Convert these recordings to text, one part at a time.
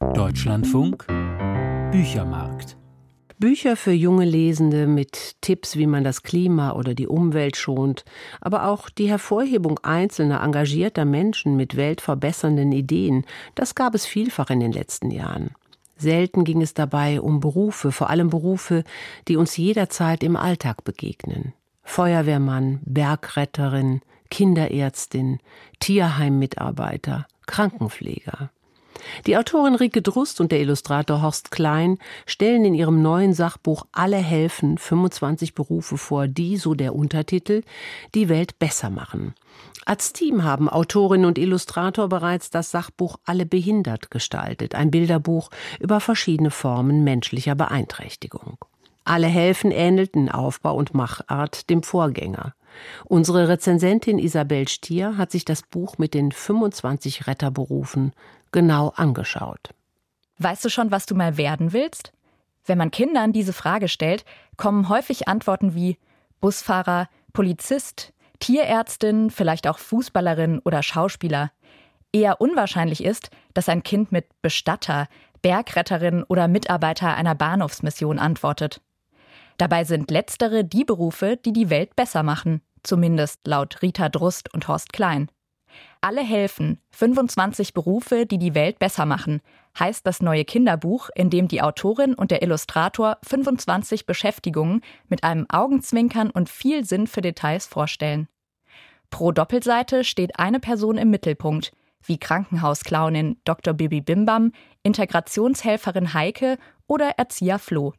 Deutschlandfunk Büchermarkt Bücher für junge Lesende mit Tipps, wie man das Klima oder die Umwelt schont, aber auch die Hervorhebung einzelner engagierter Menschen mit weltverbessernden Ideen, das gab es vielfach in den letzten Jahren. Selten ging es dabei um Berufe, vor allem Berufe, die uns jederzeit im Alltag begegnen. Feuerwehrmann, Bergretterin, Kinderärztin, Tierheimmitarbeiter, Krankenpfleger. Die Autorin Rike Drust und der Illustrator Horst Klein stellen in ihrem neuen Sachbuch Alle helfen 25 Berufe vor, die, so der Untertitel, die Welt besser machen. Als Team haben Autorin und Illustrator bereits das Sachbuch Alle behindert gestaltet, ein Bilderbuch über verschiedene Formen menschlicher Beeinträchtigung. Alle helfen ähnelten Aufbau und Machart dem Vorgänger. Unsere Rezensentin Isabel Stier hat sich das Buch mit den 25 Retterberufen genau angeschaut. Weißt du schon, was du mal werden willst? Wenn man Kindern diese Frage stellt, kommen häufig Antworten wie Busfahrer, Polizist, Tierärztin, vielleicht auch Fußballerin oder Schauspieler. Eher unwahrscheinlich ist, dass ein Kind mit Bestatter, Bergretterin oder Mitarbeiter einer Bahnhofsmission antwortet. Dabei sind letztere die Berufe, die die Welt besser machen, zumindest laut Rita Drust und Horst Klein. Alle helfen, 25 Berufe, die die Welt besser machen, heißt das neue Kinderbuch, in dem die Autorin und der Illustrator 25 Beschäftigungen mit einem Augenzwinkern und viel Sinn für Details vorstellen. Pro Doppelseite steht eine Person im Mittelpunkt, wie Krankenhausclownin Dr. Bibi Bimbam, Integrationshelferin Heike oder Erzieher Flo.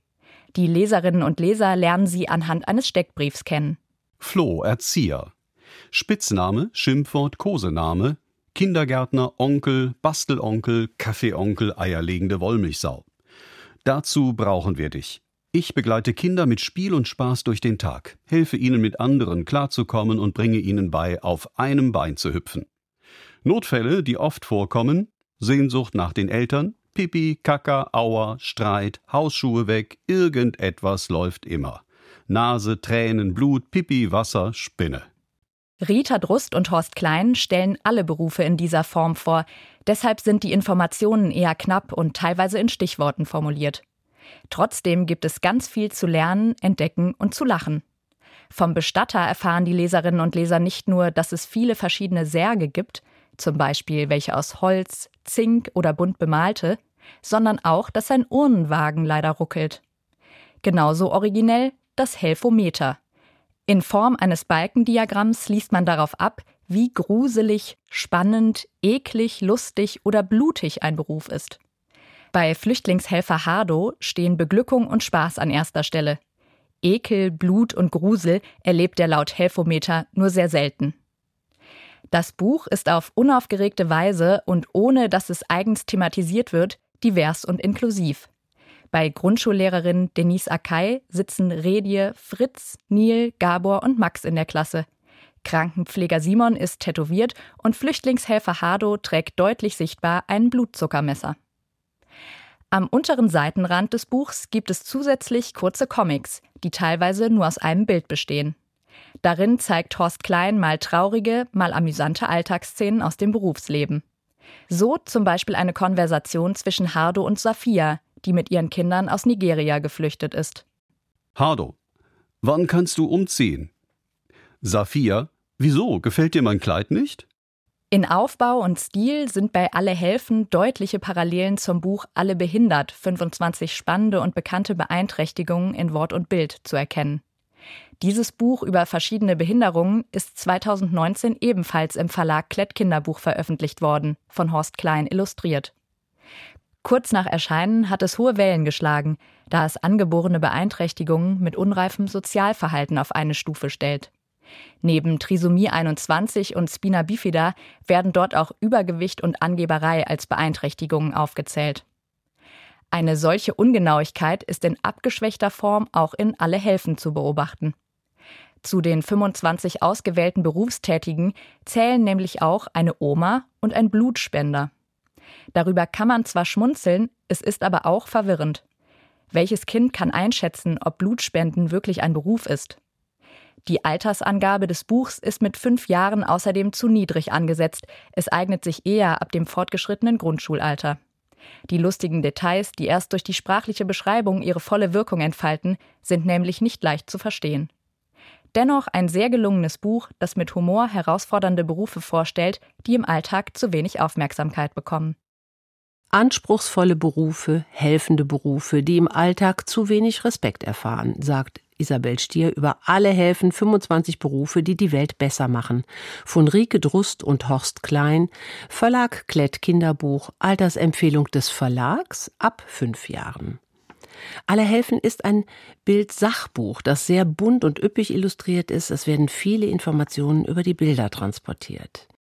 Die Leserinnen und Leser lernen sie anhand eines Steckbriefs kennen. Flo, Erzieher. Spitzname, Schimpfwort, Kosename, Kindergärtner, Onkel, Bastelonkel, Kaffeeonkel, eierlegende Wollmilchsau. Dazu brauchen wir dich. Ich begleite Kinder mit Spiel und Spaß durch den Tag, helfe ihnen mit anderen klarzukommen und bringe ihnen bei, auf einem Bein zu hüpfen. Notfälle, die oft vorkommen, Sehnsucht nach den Eltern, Pipi, Kaka, Aua, Streit, Hausschuhe weg, irgendetwas läuft immer. Nase, Tränen, Blut, Pipi, Wasser, Spinne. Rita Drust und Horst Klein stellen alle Berufe in dieser Form vor. Deshalb sind die Informationen eher knapp und teilweise in Stichworten formuliert. Trotzdem gibt es ganz viel zu lernen, entdecken und zu lachen. Vom Bestatter erfahren die Leserinnen und Leser nicht nur, dass es viele verschiedene Särge gibt, zum Beispiel welche aus Holz, Zink oder bunt bemalte, sondern auch, dass ein Urnenwagen leider ruckelt. Genauso originell das Helfometer. In Form eines Balkendiagramms liest man darauf ab, wie gruselig, spannend, eklig, lustig oder blutig ein Beruf ist. Bei Flüchtlingshelfer Hardo stehen Beglückung und Spaß an erster Stelle. Ekel, Blut und Grusel erlebt er laut Helfometer nur sehr selten. Das Buch ist auf unaufgeregte Weise und ohne dass es eigens thematisiert wird, divers und inklusiv. Bei Grundschullehrerin Denise Akai sitzen Redie, Fritz, Neil, Gabor und Max in der Klasse. Krankenpfleger Simon ist tätowiert und Flüchtlingshelfer Hardo trägt deutlich sichtbar ein Blutzuckermesser. Am unteren Seitenrand des Buchs gibt es zusätzlich kurze Comics, die teilweise nur aus einem Bild bestehen. Darin zeigt Horst Klein mal traurige, mal amüsante Alltagsszenen aus dem Berufsleben. So zum Beispiel eine Konversation zwischen Hardo und Safia, die mit ihren Kindern aus Nigeria geflüchtet ist. Hardo, wann kannst du umziehen? Safia, wieso? Gefällt dir mein Kleid nicht? In Aufbau und Stil sind bei Alle helfen deutliche Parallelen zum Buch Alle behindert 25 spannende und bekannte Beeinträchtigungen in Wort und Bild zu erkennen. Dieses Buch über verschiedene Behinderungen ist 2019 ebenfalls im Verlag Klett Kinderbuch veröffentlicht worden, von Horst Klein illustriert. Kurz nach Erscheinen hat es hohe Wellen geschlagen, da es angeborene Beeinträchtigungen mit unreifem Sozialverhalten auf eine Stufe stellt. Neben Trisomie 21 und Spina bifida werden dort auch Übergewicht und Angeberei als Beeinträchtigungen aufgezählt. Eine solche Ungenauigkeit ist in abgeschwächter Form auch in Alle Helfen zu beobachten. Zu den 25 ausgewählten Berufstätigen zählen nämlich auch eine Oma und ein Blutspender. Darüber kann man zwar schmunzeln, es ist aber auch verwirrend. Welches Kind kann einschätzen, ob Blutspenden wirklich ein Beruf ist? Die Altersangabe des Buchs ist mit fünf Jahren außerdem zu niedrig angesetzt. Es eignet sich eher ab dem fortgeschrittenen Grundschulalter. Die lustigen Details, die erst durch die sprachliche Beschreibung ihre volle Wirkung entfalten, sind nämlich nicht leicht zu verstehen. Dennoch ein sehr gelungenes Buch, das mit Humor herausfordernde Berufe vorstellt, die im Alltag zu wenig Aufmerksamkeit bekommen. Anspruchsvolle Berufe, helfende Berufe, die im Alltag zu wenig Respekt erfahren, sagt Isabel Stier über alle helfen 25 Berufe, die die Welt besser machen. Von Rike Drust und Horst Klein, Verlag Klett Kinderbuch, Altersempfehlung des Verlags ab fünf Jahren. Alle helfen ist ein Bildsachbuch, das sehr bunt und üppig illustriert ist. Es werden viele Informationen über die Bilder transportiert.